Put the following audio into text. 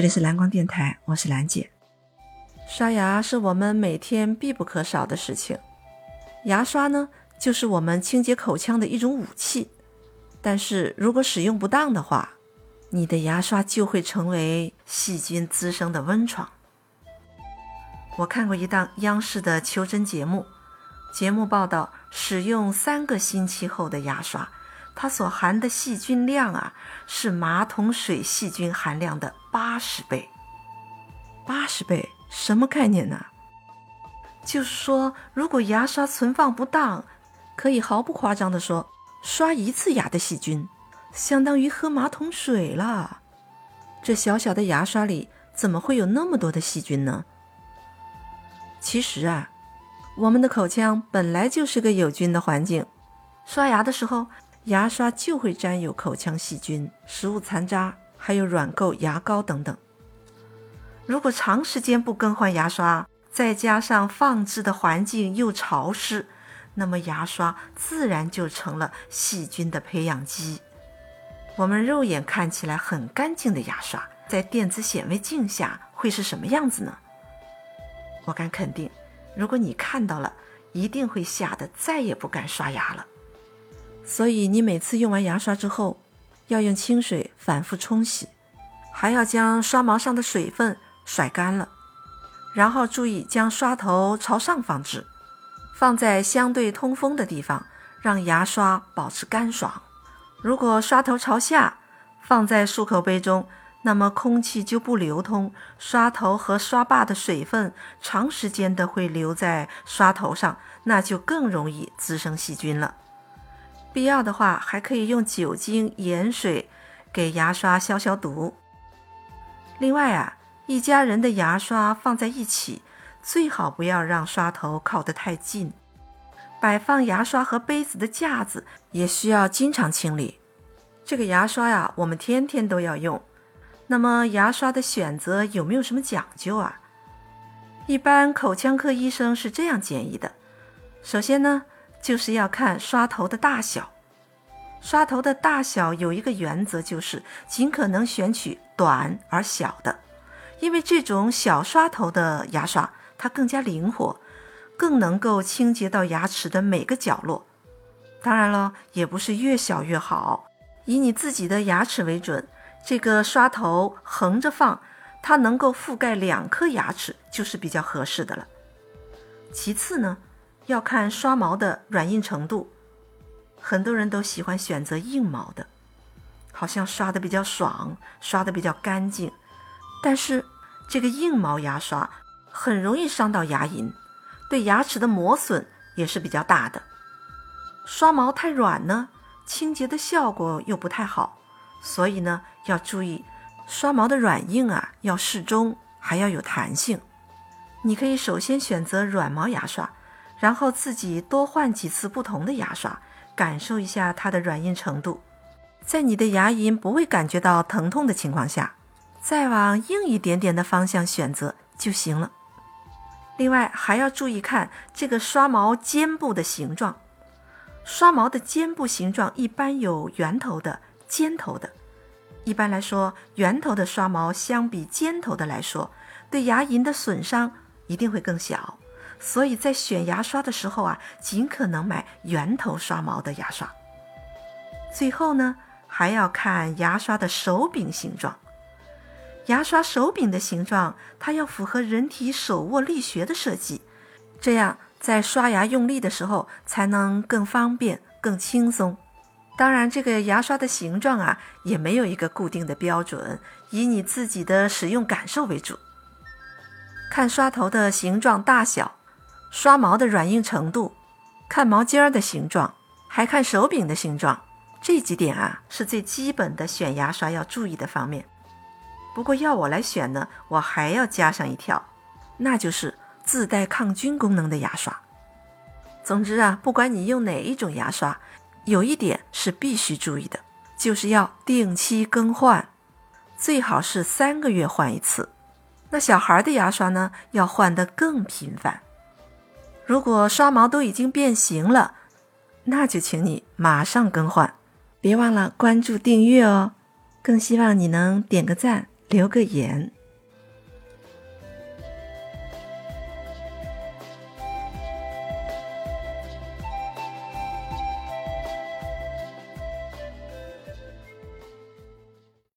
这里是蓝光电台，我是兰姐。刷牙是我们每天必不可少的事情，牙刷呢，就是我们清洁口腔的一种武器。但是如果使用不当的话，你的牙刷就会成为细菌滋生的温床。我看过一档央视的求真节目，节目报道，使用三个星期后的牙刷，它所含的细菌量啊，是马桶水细菌含量的八十倍。八十倍，什么概念呢？就是说，如果牙刷存放不当，可以毫不夸张地说，刷一次牙的细菌，相当于喝马桶水了。这小小的牙刷里，怎么会有那么多的细菌呢？其实啊，我们的口腔本来就是个有菌的环境，刷牙的时候，牙刷就会沾有口腔细菌、食物残渣，还有软垢、牙膏等等。如果长时间不更换牙刷，再加上放置的环境又潮湿，那么牙刷自然就成了细菌的培养基。我们肉眼看起来很干净的牙刷，在电子显微镜下会是什么样子呢？我敢肯定，如果你看到了，一定会吓得再也不敢刷牙了。所以你每次用完牙刷之后，要用清水反复冲洗，还要将刷毛上的水分甩干了，然后注意将刷头朝上放置，放在相对通风的地方，让牙刷保持干爽。如果刷头朝下，放在漱口杯中。那么空气就不流通，刷头和刷把的水分长时间的会留在刷头上，那就更容易滋生细菌了。必要的话，还可以用酒精、盐水给牙刷消消毒。另外啊，一家人的牙刷放在一起，最好不要让刷头靠得太近。摆放牙刷和杯子的架子也需要经常清理。这个牙刷呀，我们天天都要用。那么牙刷的选择有没有什么讲究啊？一般口腔科医生是这样建议的：首先呢，就是要看刷头的大小。刷头的大小有一个原则，就是尽可能选取短而小的，因为这种小刷头的牙刷它更加灵活，更能够清洁到牙齿的每个角落。当然了，也不是越小越好，以你自己的牙齿为准。这个刷头横着放，它能够覆盖两颗牙齿，就是比较合适的了。其次呢，要看刷毛的软硬程度，很多人都喜欢选择硬毛的，好像刷的比较爽，刷的比较干净。但是这个硬毛牙刷很容易伤到牙龈，对牙齿的磨损也是比较大的。刷毛太软呢，清洁的效果又不太好。所以呢，要注意刷毛的软硬啊，要适中，还要有弹性。你可以首先选择软毛牙刷，然后自己多换几次不同的牙刷，感受一下它的软硬程度。在你的牙龈不会感觉到疼痛的情况下，再往硬一点点的方向选择就行了。另外还要注意看这个刷毛尖部的形状，刷毛的尖部形状一般有圆头的。尖头的，一般来说，圆头的刷毛相比尖头的来说，对牙龈的损伤一定会更小。所以在选牙刷的时候啊，尽可能买圆头刷毛的牙刷。最后呢，还要看牙刷的手柄形状。牙刷手柄的形状，它要符合人体手握力学的设计，这样在刷牙用力的时候才能更方便、更轻松。当然，这个牙刷的形状啊，也没有一个固定的标准，以你自己的使用感受为主。看刷头的形状大小，刷毛的软硬程度，看毛尖儿的形状，还看手柄的形状，这几点啊是最基本的选牙刷要注意的方面。不过要我来选呢，我还要加上一条，那就是自带抗菌功能的牙刷。总之啊，不管你用哪一种牙刷。有一点是必须注意的，就是要定期更换，最好是三个月换一次。那小孩的牙刷呢，要换得更频繁。如果刷毛都已经变形了，那就请你马上更换。别忘了关注订阅哦，更希望你能点个赞、留个言。